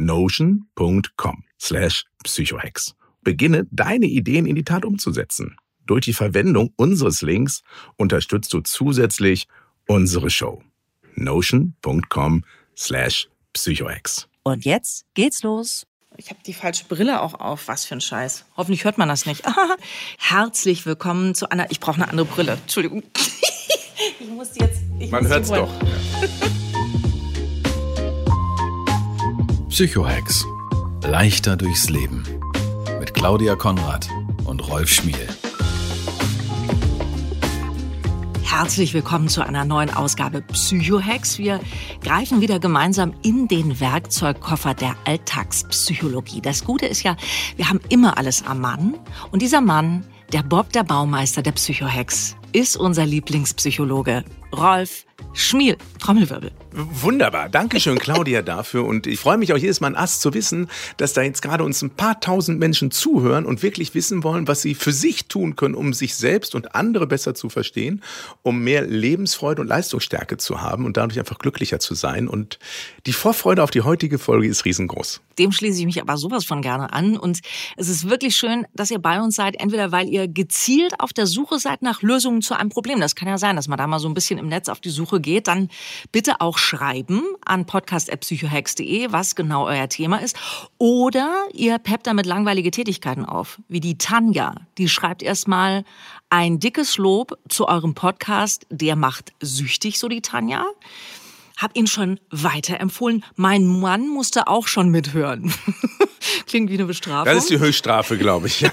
notion.com slash psychohex. Beginne deine Ideen in die Tat umzusetzen. Durch die Verwendung unseres Links unterstützt du zusätzlich unsere Show. notion.com slash psychohex. Und jetzt geht's los. Ich habe die falsche Brille auch auf. Was für ein Scheiß. Hoffentlich hört man das nicht. Herzlich willkommen zu einer. Ich brauche eine andere Brille. Entschuldigung. ich muss jetzt. Ich man hört's doch. Psychohex. Leichter durchs Leben. Mit Claudia Konrad und Rolf Schmiel. Herzlich willkommen zu einer neuen Ausgabe Psychohex. Wir greifen wieder gemeinsam in den Werkzeugkoffer der Alltagspsychologie. Das Gute ist ja, wir haben immer alles am Mann. Und dieser Mann, der Bob der Baumeister der Psychohex, ist unser Lieblingspsychologe Rolf Schmiel. Trommelwirbel. Wunderbar. Dankeschön, Claudia, dafür. Und ich freue mich auch jedes Mal ein Ass zu wissen, dass da jetzt gerade uns ein paar tausend Menschen zuhören und wirklich wissen wollen, was sie für sich tun können, um sich selbst und andere besser zu verstehen, um mehr Lebensfreude und Leistungsstärke zu haben und dadurch einfach glücklicher zu sein. Und die Vorfreude auf die heutige Folge ist riesengroß. Dem schließe ich mich aber sowas von gerne an. Und es ist wirklich schön, dass ihr bei uns seid, entweder weil ihr gezielt auf der Suche seid nach Lösungen zu einem Problem. Das kann ja sein, dass man da mal so ein bisschen im Netz auf die Suche geht. Dann bitte auch schreiben an podcast.psychohex.de, was genau euer Thema ist. Oder ihr peppt damit langweilige Tätigkeiten auf, wie die Tanja. Die schreibt erstmal ein dickes Lob zu eurem Podcast. Der macht süchtig, so die Tanja hab ihn schon weiterempfohlen. Mein Mann musste auch schon mithören. Klingt wie eine Bestrafung. Das ist die Höchststrafe, glaube ich.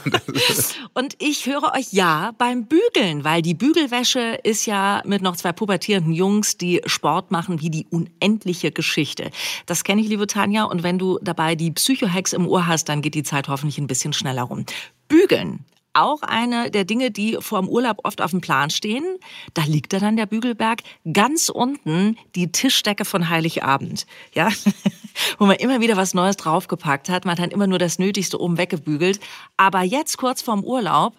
und ich höre euch ja beim Bügeln, weil die Bügelwäsche ist ja mit noch zwei pubertierenden Jungs, die Sport machen, wie die unendliche Geschichte. Das kenne ich, liebe Tanja. Und wenn du dabei die Psychohex im Ohr hast, dann geht die Zeit hoffentlich ein bisschen schneller rum. Bügeln auch eine der Dinge, die vor dem Urlaub oft auf dem Plan stehen. Da liegt da dann der Bügelberg. Ganz unten die Tischdecke von Heiligabend. Ja, wo man immer wieder was Neues draufgepackt hat. Man hat dann immer nur das Nötigste oben weggebügelt. Aber jetzt kurz vorm Urlaub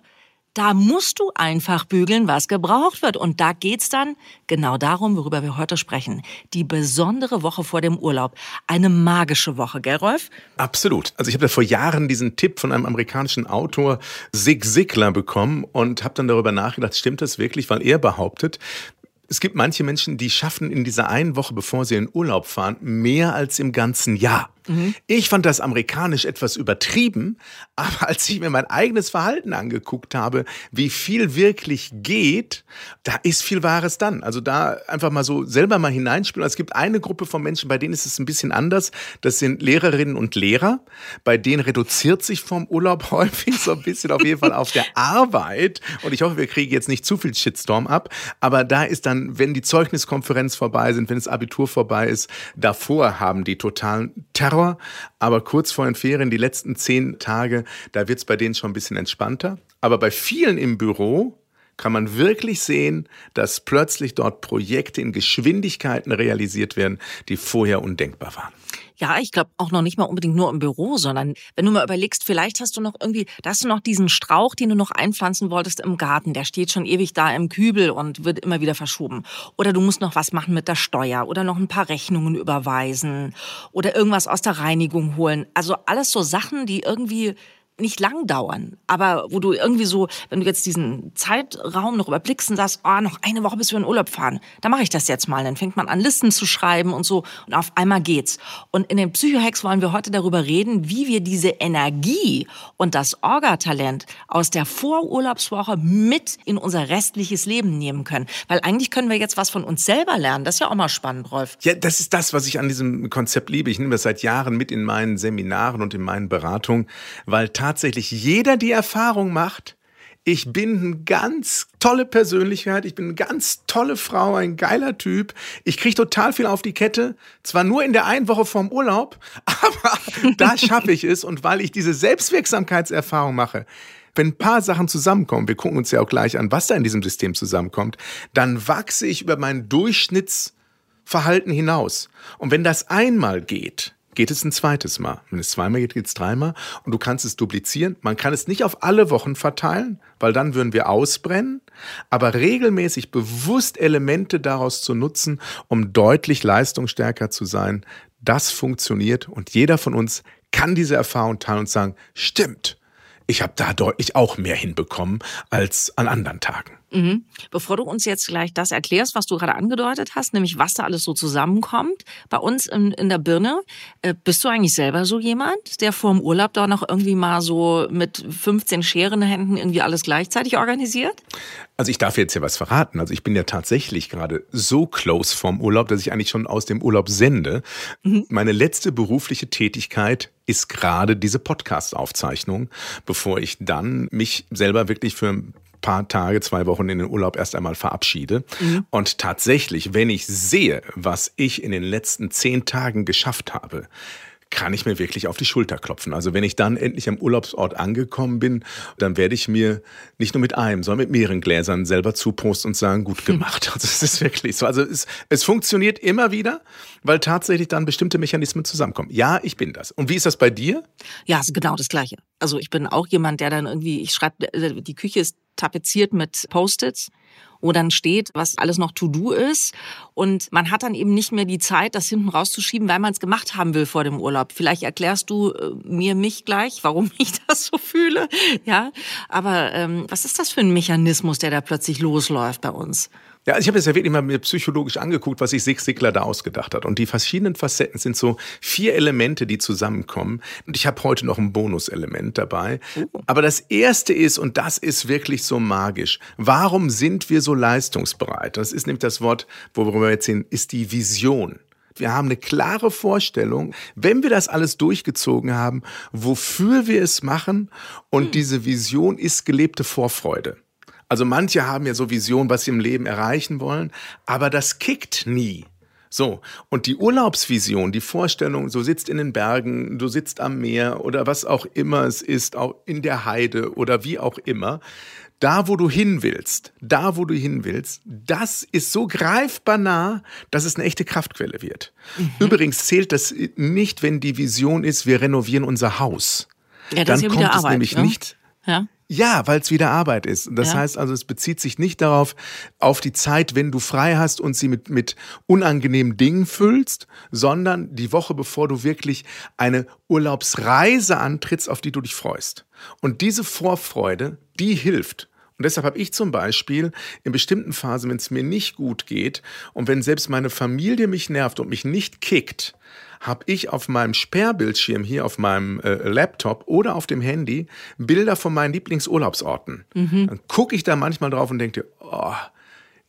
da musst du einfach bügeln, was gebraucht wird. Und da geht's dann genau darum, worüber wir heute sprechen. Die besondere Woche vor dem Urlaub. Eine magische Woche, gell, Rolf? Absolut. Also ich habe da vor Jahren diesen Tipp von einem amerikanischen Autor, Zig Ziglar, bekommen und habe dann darüber nachgedacht, stimmt das wirklich? Weil er behauptet, es gibt manche Menschen, die schaffen in dieser einen Woche, bevor sie in Urlaub fahren, mehr als im ganzen Jahr. Mhm. Ich fand das amerikanisch etwas übertrieben, aber als ich mir mein eigenes Verhalten angeguckt habe, wie viel wirklich geht, da ist viel Wahres dann. Also da einfach mal so selber mal hineinspielen. Es gibt eine Gruppe von Menschen, bei denen ist es ein bisschen anders. Das sind Lehrerinnen und Lehrer. Bei denen reduziert sich vom Urlaub häufig so ein bisschen auf jeden Fall auf der Arbeit. Und ich hoffe, wir kriegen jetzt nicht zu viel Shitstorm ab. Aber da ist dann, wenn die Zeugniskonferenz vorbei sind, wenn das Abitur vorbei ist, davor haben die totalen Terror Terror, aber kurz vor den Ferien, die letzten zehn Tage, da wird es bei denen schon ein bisschen entspannter. Aber bei vielen im Büro, kann man wirklich sehen, dass plötzlich dort Projekte in Geschwindigkeiten realisiert werden, die vorher undenkbar waren. Ja, ich glaube auch noch nicht mal unbedingt nur im Büro, sondern wenn du mal überlegst, vielleicht hast du noch irgendwie, da hast du noch diesen Strauch, den du noch einpflanzen wolltest im Garten, der steht schon ewig da im Kübel und wird immer wieder verschoben. Oder du musst noch was machen mit der Steuer oder noch ein paar Rechnungen überweisen oder irgendwas aus der Reinigung holen. Also alles so Sachen, die irgendwie nicht lang dauern, aber wo du irgendwie so, wenn du jetzt diesen Zeitraum noch überblickst und sagst, oh, noch eine Woche bis wir in Urlaub fahren, dann mache ich das jetzt mal. Dann fängt man an, Listen zu schreiben und so und auf einmal geht's. Und in den Psychohacks wollen wir heute darüber reden, wie wir diese Energie und das Orga-Talent aus der Vorurlaubswoche mit in unser restliches Leben nehmen können. Weil eigentlich können wir jetzt was von uns selber lernen. Das ist ja auch mal spannend, Rolf. Ja, das ist das, was ich an diesem Konzept liebe. Ich nehme das seit Jahren mit in meinen Seminaren und in meinen Beratungen, weil jeder die Erfahrung macht, ich bin eine ganz tolle Persönlichkeit, ich bin eine ganz tolle Frau, ein geiler Typ. Ich kriege total viel auf die Kette, zwar nur in der einen Woche vorm Urlaub, aber da schaffe ich es. Und weil ich diese Selbstwirksamkeitserfahrung mache, wenn ein paar Sachen zusammenkommen, wir gucken uns ja auch gleich an, was da in diesem System zusammenkommt, dann wachse ich über mein Durchschnittsverhalten hinaus. Und wenn das einmal geht, geht es ein zweites Mal. Wenn es zweimal geht, geht es dreimal. Und du kannst es duplizieren. Man kann es nicht auf alle Wochen verteilen, weil dann würden wir ausbrennen. Aber regelmäßig bewusst Elemente daraus zu nutzen, um deutlich leistungsstärker zu sein, das funktioniert. Und jeder von uns kann diese Erfahrung teilen und sagen, stimmt, ich habe da deutlich auch mehr hinbekommen als an anderen Tagen. Mhm. Bevor du uns jetzt gleich das erklärst, was du gerade angedeutet hast, nämlich was da alles so zusammenkommt, bei uns in, in der Birne, äh, bist du eigentlich selber so jemand, der vor dem Urlaub da noch irgendwie mal so mit 15 Scheren Händen irgendwie alles gleichzeitig organisiert? Also ich darf jetzt ja was verraten. Also ich bin ja tatsächlich gerade so close vorm Urlaub, dass ich eigentlich schon aus dem Urlaub sende. Mhm. Meine letzte berufliche Tätigkeit ist gerade diese Podcast-Aufzeichnung, bevor ich dann mich selber wirklich für ein paar Tage, zwei Wochen in den Urlaub erst einmal verabschiede. Mhm. Und tatsächlich, wenn ich sehe, was ich in den letzten zehn Tagen geschafft habe, kann ich mir wirklich auf die Schulter klopfen. Also wenn ich dann endlich am Urlaubsort angekommen bin, dann werde ich mir nicht nur mit einem, sondern mit mehreren Gläsern selber zuposten und sagen, gut gemacht. Also es ist wirklich so. Also es, es funktioniert immer wieder, weil tatsächlich dann bestimmte Mechanismen zusammenkommen. Ja, ich bin das. Und wie ist das bei dir? Ja, ist genau das Gleiche. Also ich bin auch jemand, der dann irgendwie, ich schreibe, äh, die Küche ist tapeziert mit Post-its wo dann steht, was alles noch To-Do ist. Und man hat dann eben nicht mehr die Zeit, das hinten rauszuschieben, weil man es gemacht haben will vor dem Urlaub. Vielleicht erklärst du äh, mir mich gleich, warum ich das so fühle. Ja, aber ähm, was ist das für ein Mechanismus, der da plötzlich losläuft bei uns? Ja, also ich habe das ja wirklich mal mir psychologisch angeguckt, was sich Sig Sigler da ausgedacht hat. Und die verschiedenen Facetten sind so vier Elemente, die zusammenkommen. Und ich habe heute noch ein Bonuselement dabei. Oh. Aber das erste ist, und das ist wirklich so magisch, warum sind wir so leistungsbereit? Das ist nämlich das Wort, worüber wir jetzt sehen, ist die Vision. Wir haben eine klare Vorstellung, wenn wir das alles durchgezogen haben, wofür wir es machen. Und hm. diese Vision ist gelebte Vorfreude. Also manche haben ja so Visionen, was sie im Leben erreichen wollen, aber das kickt nie. So, und die Urlaubsvision, die Vorstellung, du sitzt in den Bergen, du sitzt am Meer oder was auch immer es ist, auch in der Heide oder wie auch immer, da wo du hin willst, da wo du hin willst, das ist so greifbar nah, dass es eine echte Kraftquelle wird. Mhm. Übrigens zählt das nicht, wenn die Vision ist, wir renovieren unser Haus. Ja, das Dann ist ja kommt es Arbeit, nämlich ne? nicht. Ja. Ja, weil es wieder Arbeit ist. Das ja. heißt also, es bezieht sich nicht darauf, auf die Zeit, wenn du frei hast und sie mit, mit unangenehmen Dingen füllst, sondern die Woche, bevor du wirklich eine Urlaubsreise antrittst, auf die du dich freust. Und diese Vorfreude, die hilft. Und deshalb habe ich zum Beispiel in bestimmten Phasen, wenn es mir nicht gut geht und wenn selbst meine Familie mich nervt und mich nicht kickt, habe ich auf meinem Sperrbildschirm hier auf meinem äh, Laptop oder auf dem Handy Bilder von meinen Lieblingsurlaubsorten. Mhm. Dann gucke ich da manchmal drauf und denke, oh,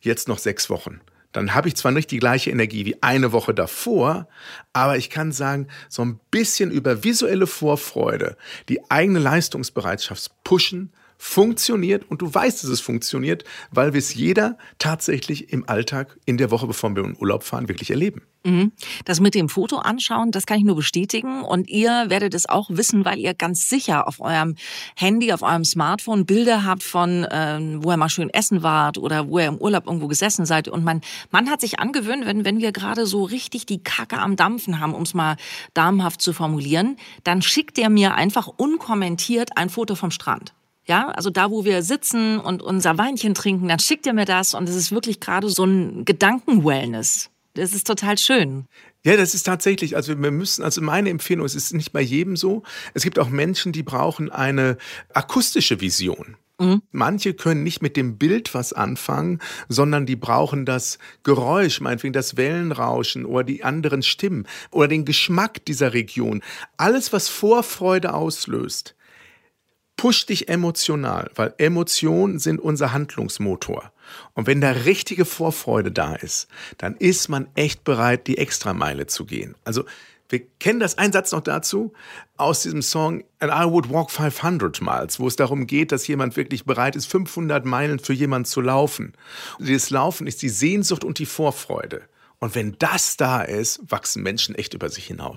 jetzt noch sechs Wochen. Dann habe ich zwar nicht die gleiche Energie wie eine Woche davor, aber ich kann sagen, so ein bisschen über visuelle Vorfreude die eigene Leistungsbereitschaft pushen, funktioniert und du weißt, dass es funktioniert, weil wir es jeder tatsächlich im Alltag in der Woche, bevor wir in Urlaub fahren, wirklich erleben. Mhm. Das mit dem Foto anschauen, das kann ich nur bestätigen. Und ihr werdet es auch wissen, weil ihr ganz sicher auf eurem Handy, auf eurem Smartphone Bilder habt von, äh, wo ihr mal schön essen wart oder wo ihr im Urlaub irgendwo gesessen seid. Und man, man hat sich angewöhnt, wenn, wenn wir gerade so richtig die Kacke am Dampfen haben, um es mal damenhaft zu formulieren, dann schickt ihr mir einfach unkommentiert ein Foto vom Strand. Ja, also da, wo wir sitzen und unser Weinchen trinken, dann schickt ihr mir das und es ist wirklich gerade so ein Gedankenwellness. Das ist total schön. Ja, das ist tatsächlich, also wir müssen, also meine Empfehlung, es ist nicht bei jedem so. Es gibt auch Menschen, die brauchen eine akustische Vision. Mhm. Manche können nicht mit dem Bild was anfangen, sondern die brauchen das Geräusch, meinetwegen das Wellenrauschen oder die anderen Stimmen oder den Geschmack dieser Region. Alles, was Vorfreude auslöst, pusht dich emotional, weil Emotionen sind unser Handlungsmotor. Und wenn da richtige Vorfreude da ist, dann ist man echt bereit, die Extrameile zu gehen. Also wir kennen das, ein Satz noch dazu, aus diesem Song And I Would Walk 500 Miles, wo es darum geht, dass jemand wirklich bereit ist, 500 Meilen für jemanden zu laufen. Und dieses Laufen ist die Sehnsucht und die Vorfreude. Und wenn das da ist, wachsen Menschen echt über sich hinaus.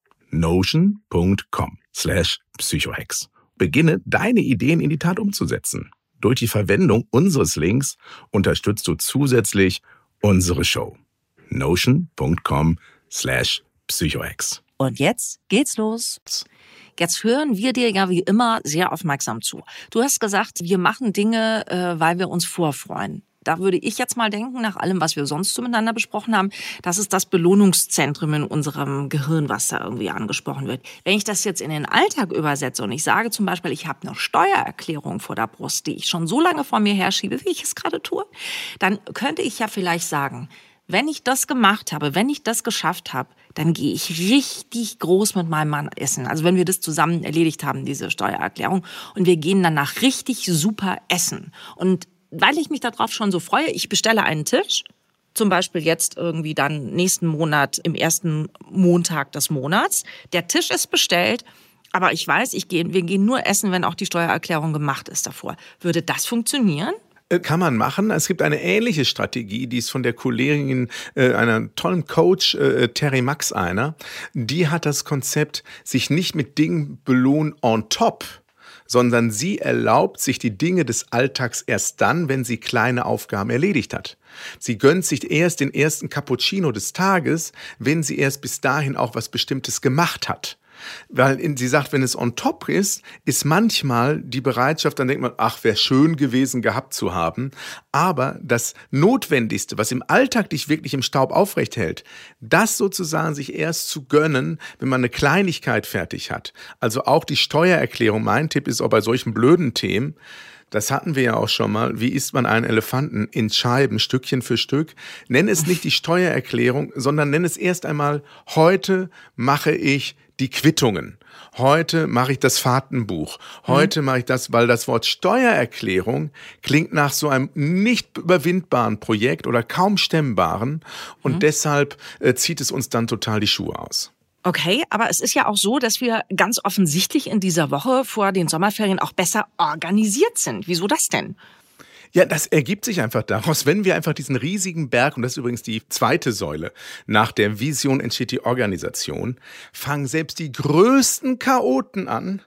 notion.com slash psychohex. Beginne deine Ideen in die Tat umzusetzen. Durch die Verwendung unseres Links unterstützt du zusätzlich unsere Show. notion.com slash psychohex. Und jetzt geht's los. Jetzt hören wir dir ja wie immer sehr aufmerksam zu. Du hast gesagt, wir machen Dinge, äh, weil wir uns vorfreuen da würde ich jetzt mal denken, nach allem, was wir sonst so miteinander besprochen haben, das ist das Belohnungszentrum in unserem Gehirn, was da irgendwie angesprochen wird. Wenn ich das jetzt in den Alltag übersetze und ich sage zum Beispiel, ich habe eine Steuererklärung vor der Brust, die ich schon so lange vor mir herschiebe, wie ich es gerade tue, dann könnte ich ja vielleicht sagen, wenn ich das gemacht habe, wenn ich das geschafft habe, dann gehe ich richtig groß mit meinem Mann essen. Also wenn wir das zusammen erledigt haben, diese Steuererklärung, und wir gehen danach richtig super essen. Und weil ich mich darauf schon so freue, ich bestelle einen Tisch, zum Beispiel jetzt irgendwie dann nächsten Monat im ersten Montag des Monats. Der Tisch ist bestellt, aber ich weiß, ich gehe, wir gehen nur essen, wenn auch die Steuererklärung gemacht ist davor. Würde das funktionieren? Äh, kann man machen. Es gibt eine ähnliche Strategie, die ist von der Kollegin, äh, einer tollen Coach, äh, Terry Max einer. Die hat das Konzept, sich nicht mit Dingen belohnen on top, sondern sie erlaubt sich die Dinge des Alltags erst dann, wenn sie kleine Aufgaben erledigt hat. Sie gönnt sich erst den ersten Cappuccino des Tages, wenn sie erst bis dahin auch was Bestimmtes gemacht hat. Weil sie sagt, wenn es on top ist, ist manchmal die Bereitschaft, dann denkt man, ach, wäre schön gewesen gehabt zu haben. Aber das Notwendigste, was im Alltag dich wirklich im Staub aufrecht hält, das sozusagen sich erst zu gönnen, wenn man eine Kleinigkeit fertig hat. Also auch die Steuererklärung, mein Tipp ist auch bei solchen blöden Themen, Das hatten wir ja auch schon mal. Wie isst man einen Elefanten in Scheiben, Stückchen für Stück? Nenn es nicht die Steuererklärung, sondern nenn es erst einmal, heute mache ich die Quittungen. Heute mache ich das Fahrtenbuch. Heute mhm. mache ich das, weil das Wort Steuererklärung klingt nach so einem nicht überwindbaren Projekt oder kaum stemmbaren und mhm. deshalb äh, zieht es uns dann total die Schuhe aus. Okay, aber es ist ja auch so, dass wir ganz offensichtlich in dieser Woche vor den Sommerferien auch besser organisiert sind. Wieso das denn? Ja, das ergibt sich einfach daraus, wenn wir einfach diesen riesigen Berg, und das ist übrigens die zweite Säule, nach der Vision entsteht die Organisation, fangen selbst die größten Chaoten an,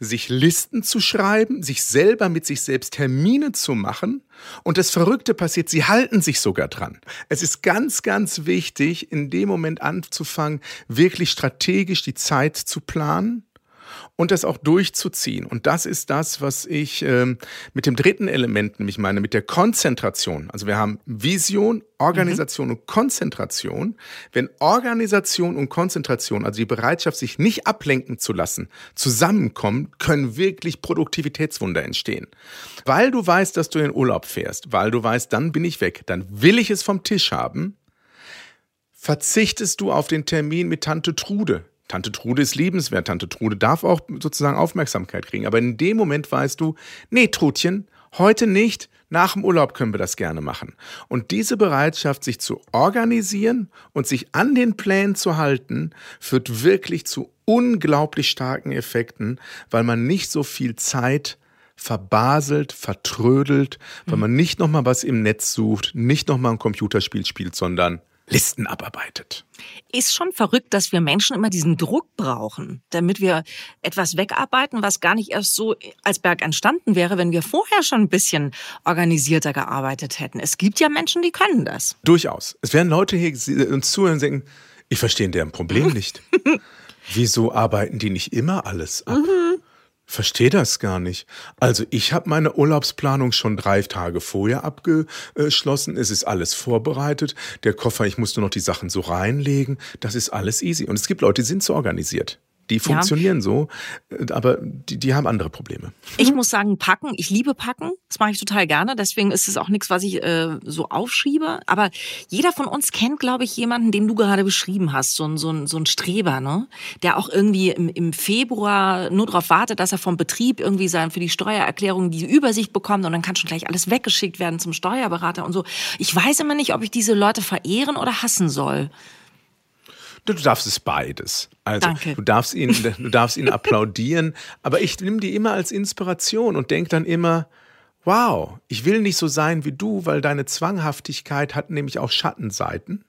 sich Listen zu schreiben, sich selber mit sich selbst Termine zu machen. Und das Verrückte passiert, sie halten sich sogar dran. Es ist ganz, ganz wichtig, in dem Moment anzufangen, wirklich strategisch die Zeit zu planen und das auch durchzuziehen. Und das ist das, was ich ähm, mit dem dritten Element, nämlich meine, mit der Konzentration. Also wir haben Vision, Organisation mhm. und Konzentration. Wenn Organisation und Konzentration, also die Bereitschaft, sich nicht ablenken zu lassen, zusammenkommen, können wirklich Produktivitätswunder entstehen. Weil du weißt, dass du in Urlaub fährst, weil du weißt, dann bin ich weg, dann will ich es vom Tisch haben, verzichtest du auf den Termin mit Tante Trude Tante Trude ist liebenswert, Tante Trude darf auch sozusagen Aufmerksamkeit kriegen. Aber in dem Moment weißt du, nee, Trudchen, heute nicht, nach dem Urlaub können wir das gerne machen. Und diese Bereitschaft, sich zu organisieren und sich an den Plänen zu halten, führt wirklich zu unglaublich starken Effekten, weil man nicht so viel Zeit verbaselt, vertrödelt, weil mhm. man nicht nochmal was im Netz sucht, nicht nochmal ein Computerspiel spielt, sondern Listen abarbeitet. Ist schon verrückt, dass wir Menschen immer diesen Druck brauchen, damit wir etwas wegarbeiten, was gar nicht erst so als Berg entstanden wäre, wenn wir vorher schon ein bisschen organisierter gearbeitet hätten. Es gibt ja Menschen, die können das. Durchaus. Es werden Leute hier uns zuhören und denken, ich verstehe deren Problem nicht. Wieso arbeiten die nicht immer alles ab? Mhm. Verstehe das gar nicht. Also ich habe meine Urlaubsplanung schon drei Tage vorher abgeschlossen. Es ist alles vorbereitet. Der Koffer, ich musste noch die Sachen so reinlegen. Das ist alles easy. Und es gibt Leute, die sind so organisiert. Die funktionieren ja. so, äh, aber die, die haben andere Probleme. Ich muss sagen, packen, ich liebe packen. Das mache ich total gerne. Deswegen ist es auch nichts, was ich äh, so aufschiebe. Aber jeder von uns kennt, glaube ich, jemanden, den du gerade beschrieben hast. So ein, so ein, so ein Streber, ne? Der auch irgendwie im, im Februar nur darauf wartet, dass er vom Betrieb irgendwie sein für die Steuererklärung die Übersicht bekommt und dann kann schon gleich alles weggeschickt werden zum Steuerberater und so. Ich weiß immer nicht, ob ich diese Leute verehren oder hassen soll. Du darfst es beides. Also Danke. du darfst ihn, du darfst ihn applaudieren, aber ich nehme die immer als Inspiration und denke dann immer, wow, ich will nicht so sein wie du, weil deine Zwanghaftigkeit hat nämlich auch Schattenseiten.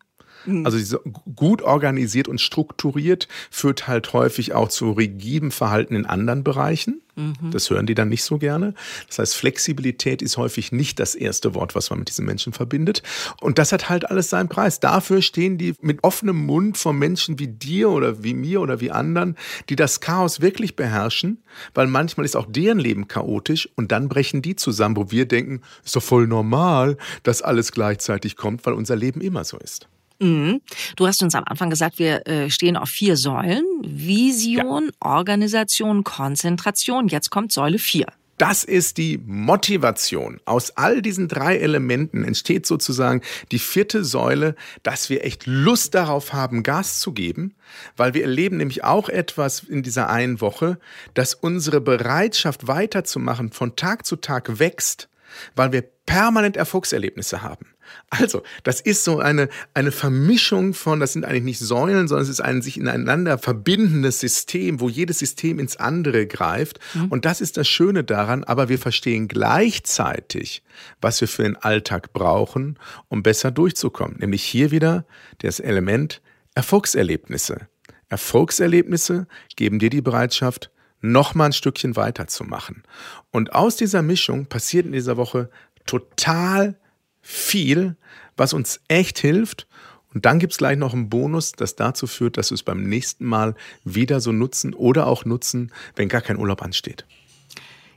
Mhm. Also gut organisiert und strukturiert führt halt häufig auch zu rigidem Verhalten in anderen Bereichen. Mhm. Das hören die dann nicht so gerne. Das heißt, Flexibilität ist häufig nicht das erste Wort, was man mit diesen Menschen verbindet. Und das hat halt alles seinen Preis. Dafür stehen die mit offenem Mund vor Menschen wie dir oder wie mir oder wie anderen, die das Chaos wirklich beherrschen, weil manchmal ist auch deren Leben chaotisch und dann brechen die zusammen, wo wir denken, ist doch voll normal, dass alles gleichzeitig kommt, weil unser Leben immer so ist. Mhm. Du hast uns am Anfang gesagt, wir äh, stehen auf vier Säulen. Vision, ja. Organisation, Konzentration. Jetzt kommt Säule vier. Das ist die Motivation. Aus all diesen drei Elementen entsteht sozusagen die vierte Säule, dass wir echt Lust darauf haben, Gas zu geben, weil wir erleben nämlich auch etwas in dieser einen Woche, dass unsere Bereitschaft weiterzumachen von Tag zu Tag wächst, weil wir permanent Erfolgserlebnisse haben. Also, das ist so eine, eine Vermischung von, das sind eigentlich nicht Säulen, sondern es ist ein sich ineinander verbindendes System, wo jedes System ins andere greift. Mhm. Und das ist das Schöne daran, aber wir verstehen gleichzeitig, was wir für den Alltag brauchen, um besser durchzukommen. Nämlich hier wieder das Element Erfolgserlebnisse. Erfolgserlebnisse geben dir die Bereitschaft, noch mal ein Stückchen weiterzumachen. Und aus dieser Mischung passiert in dieser Woche total viel, was uns echt hilft. Und dann gibt es gleich noch einen Bonus, das dazu führt, dass wir es beim nächsten Mal wieder so nutzen oder auch nutzen, wenn gar kein Urlaub ansteht.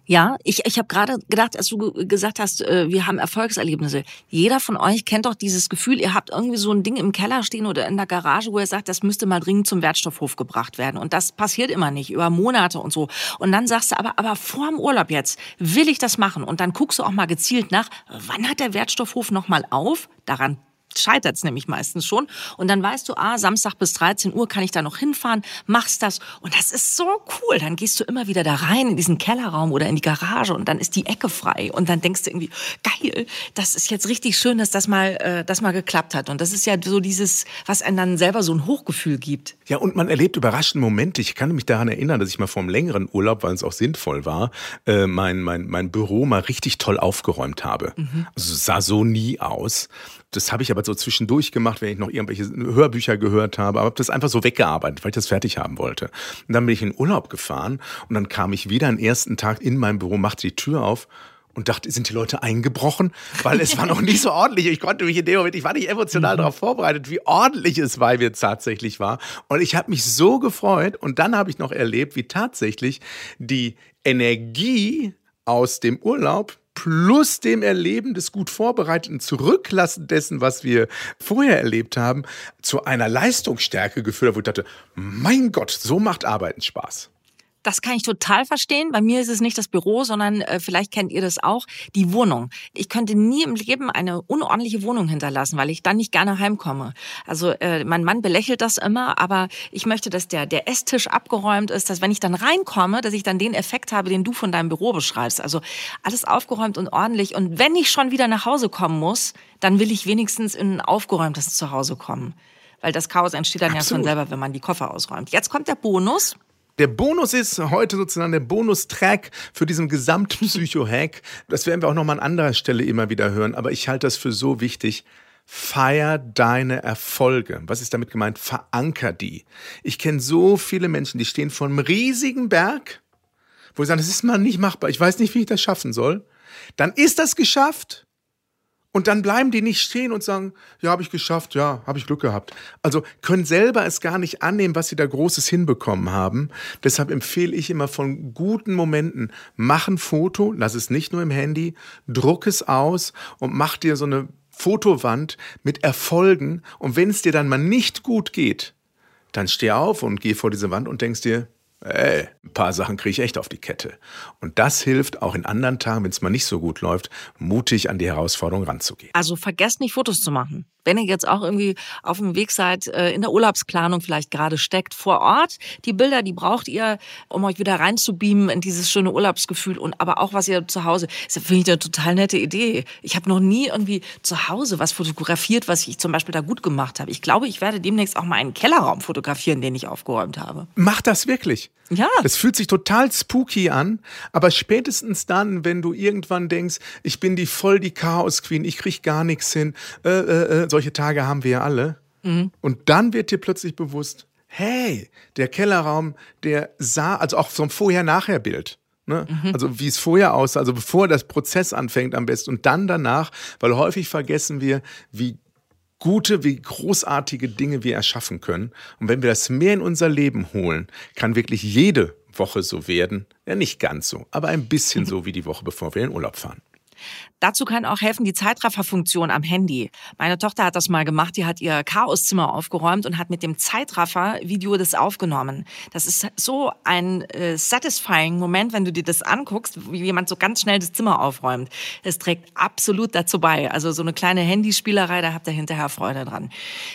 Ja, ich, ich habe gerade gedacht, als du gesagt hast, äh, wir haben Erfolgserlebnisse. Jeder von euch kennt doch dieses Gefühl, ihr habt irgendwie so ein Ding im Keller stehen oder in der Garage, wo ihr sagt, das müsste mal dringend zum Wertstoffhof gebracht werden. Und das passiert immer nicht, über Monate und so. Und dann sagst du aber, aber vor dem Urlaub jetzt will ich das machen. Und dann guckst du auch mal gezielt nach, wann hat der Wertstoffhof nochmal auf? Daran scheitert es nämlich meistens schon. Und dann weißt du, ah, Samstag bis 13 Uhr kann ich da noch hinfahren, machst das. Und das ist so cool. Dann gehst du immer wieder da rein in diesen Kellerraum oder in die Garage und dann ist die Ecke frei. Und dann denkst du irgendwie, geil, das ist jetzt richtig schön, dass das mal, äh, das mal geklappt hat. Und das ist ja so dieses, was einem dann selber so ein Hochgefühl gibt. Ja, und man erlebt überraschende Momente. Ich kann mich daran erinnern, dass ich mal vor einem längeren Urlaub, weil es auch sinnvoll war, äh, mein, mein, mein Büro mal richtig toll aufgeräumt habe. Mhm. Also sah so nie aus. Das habe ich aber so zwischendurch gemacht, wenn ich noch irgendwelche Hörbücher gehört habe, aber habe das einfach so weggearbeitet, weil ich das fertig haben wollte. Und dann bin ich in Urlaub gefahren und dann kam ich wieder am ersten Tag in mein Büro, machte die Tür auf und dachte, sind die Leute eingebrochen? Weil es war noch nicht so ordentlich. Ich konnte mich in dem Moment, ich war nicht emotional mhm. darauf vorbereitet, wie ordentlich es bei mir tatsächlich war. Und ich habe mich so gefreut. Und dann habe ich noch erlebt, wie tatsächlich die Energie aus dem Urlaub plus dem Erleben des gut vorbereiteten Zurücklassen dessen, was wir vorher erlebt haben, zu einer Leistungsstärke geführt wo ich dachte, mein Gott, so macht Arbeiten Spaß. Das kann ich total verstehen. Bei mir ist es nicht das Büro, sondern äh, vielleicht kennt ihr das auch, die Wohnung. Ich könnte nie im Leben eine unordentliche Wohnung hinterlassen, weil ich dann nicht gerne heimkomme. Also äh, mein Mann belächelt das immer, aber ich möchte, dass der, der Esstisch abgeräumt ist, dass wenn ich dann reinkomme, dass ich dann den Effekt habe, den du von deinem Büro beschreibst. Also alles aufgeräumt und ordentlich. Und wenn ich schon wieder nach Hause kommen muss, dann will ich wenigstens in ein aufgeräumtes Zuhause kommen. Weil das Chaos entsteht dann Absolut. ja von selber, wenn man die Koffer ausräumt. Jetzt kommt der Bonus. Der Bonus ist heute sozusagen der Bonustrack für diesen Gesamtpsycho-Hack. Das werden wir auch nochmal an anderer Stelle immer wieder hören, aber ich halte das für so wichtig. Feier deine Erfolge. Was ist damit gemeint? Veranker die. Ich kenne so viele Menschen, die stehen vor einem riesigen Berg, wo sie sagen, das ist mal nicht machbar. Ich weiß nicht, wie ich das schaffen soll. Dann ist das geschafft und dann bleiben die nicht stehen und sagen, ja, habe ich geschafft, ja, habe ich Glück gehabt. Also können selber es gar nicht annehmen, was sie da Großes hinbekommen haben. Deshalb empfehle ich immer von guten Momenten, mach ein Foto, lass es nicht nur im Handy, druck es aus und mach dir so eine Fotowand mit Erfolgen. Und wenn es dir dann mal nicht gut geht, dann steh auf und geh vor diese Wand und denkst dir, ey, ein paar Sachen kriege ich echt auf die Kette. Und das hilft auch in anderen Tagen, wenn es mal nicht so gut läuft, mutig an die Herausforderung ranzugehen. Also vergesst nicht, Fotos zu machen wenn ihr jetzt auch irgendwie auf dem Weg seid, äh, in der Urlaubsplanung vielleicht gerade steckt, vor Ort, die Bilder, die braucht ihr, um euch wieder reinzubeamen in dieses schöne Urlaubsgefühl und aber auch, was ihr zu Hause, das finde ich eine total nette Idee. Ich habe noch nie irgendwie zu Hause was fotografiert, was ich zum Beispiel da gut gemacht habe. Ich glaube, ich werde demnächst auch mal einen Kellerraum fotografieren, den ich aufgeräumt habe. Mach das wirklich. Ja. Das fühlt sich total spooky an, aber spätestens dann, wenn du irgendwann denkst, ich bin die voll die Chaos Queen, ich krieg gar nichts hin, äh, äh, äh solche Tage haben wir ja alle. Mhm. Und dann wird dir plötzlich bewusst, hey, der Kellerraum, der sah, also auch so ein Vorher-Nachher-Bild. Ne? Mhm. Also wie es vorher aussah, also bevor das Prozess anfängt am besten und dann danach, weil häufig vergessen wir, wie gute, wie großartige Dinge wir erschaffen können. Und wenn wir das mehr in unser Leben holen, kann wirklich jede Woche so werden. Ja, nicht ganz so, aber ein bisschen mhm. so wie die Woche, bevor wir in den Urlaub fahren. Dazu kann auch helfen die Zeitrafferfunktion am Handy. Meine Tochter hat das mal gemacht, die hat ihr Chaoszimmer aufgeräumt und hat mit dem Zeitraffer-Video das aufgenommen. Das ist so ein äh, satisfying Moment, wenn du dir das anguckst, wie jemand so ganz schnell das Zimmer aufräumt. Es trägt absolut dazu bei. Also so eine kleine Handyspielerei, da habt ihr hinterher Freude dran.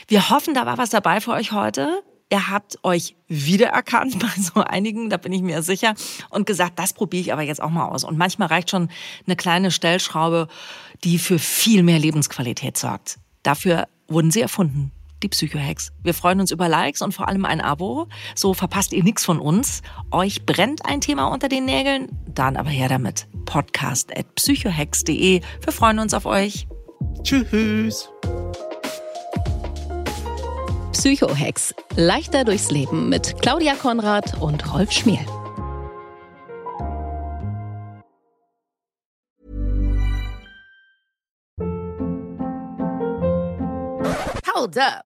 Wir hoffen, da war was dabei für euch heute. Ihr habt euch wiedererkannt bei so einigen, da bin ich mir sicher, und gesagt, das probiere ich aber jetzt auch mal aus. Und manchmal reicht schon eine kleine Stellschraube, die für viel mehr Lebensqualität sorgt. Dafür wurden sie erfunden, die Psychohacks. Wir freuen uns über Likes und vor allem ein Abo. So verpasst ihr nichts von uns. Euch brennt ein Thema unter den Nägeln? Dann aber her damit. Podcast at psychohacks.de. Wir freuen uns auf euch. Tschüss. Psychohex. Leichter durchs Leben mit Claudia Konrad und Rolf Schmiel. Hold up.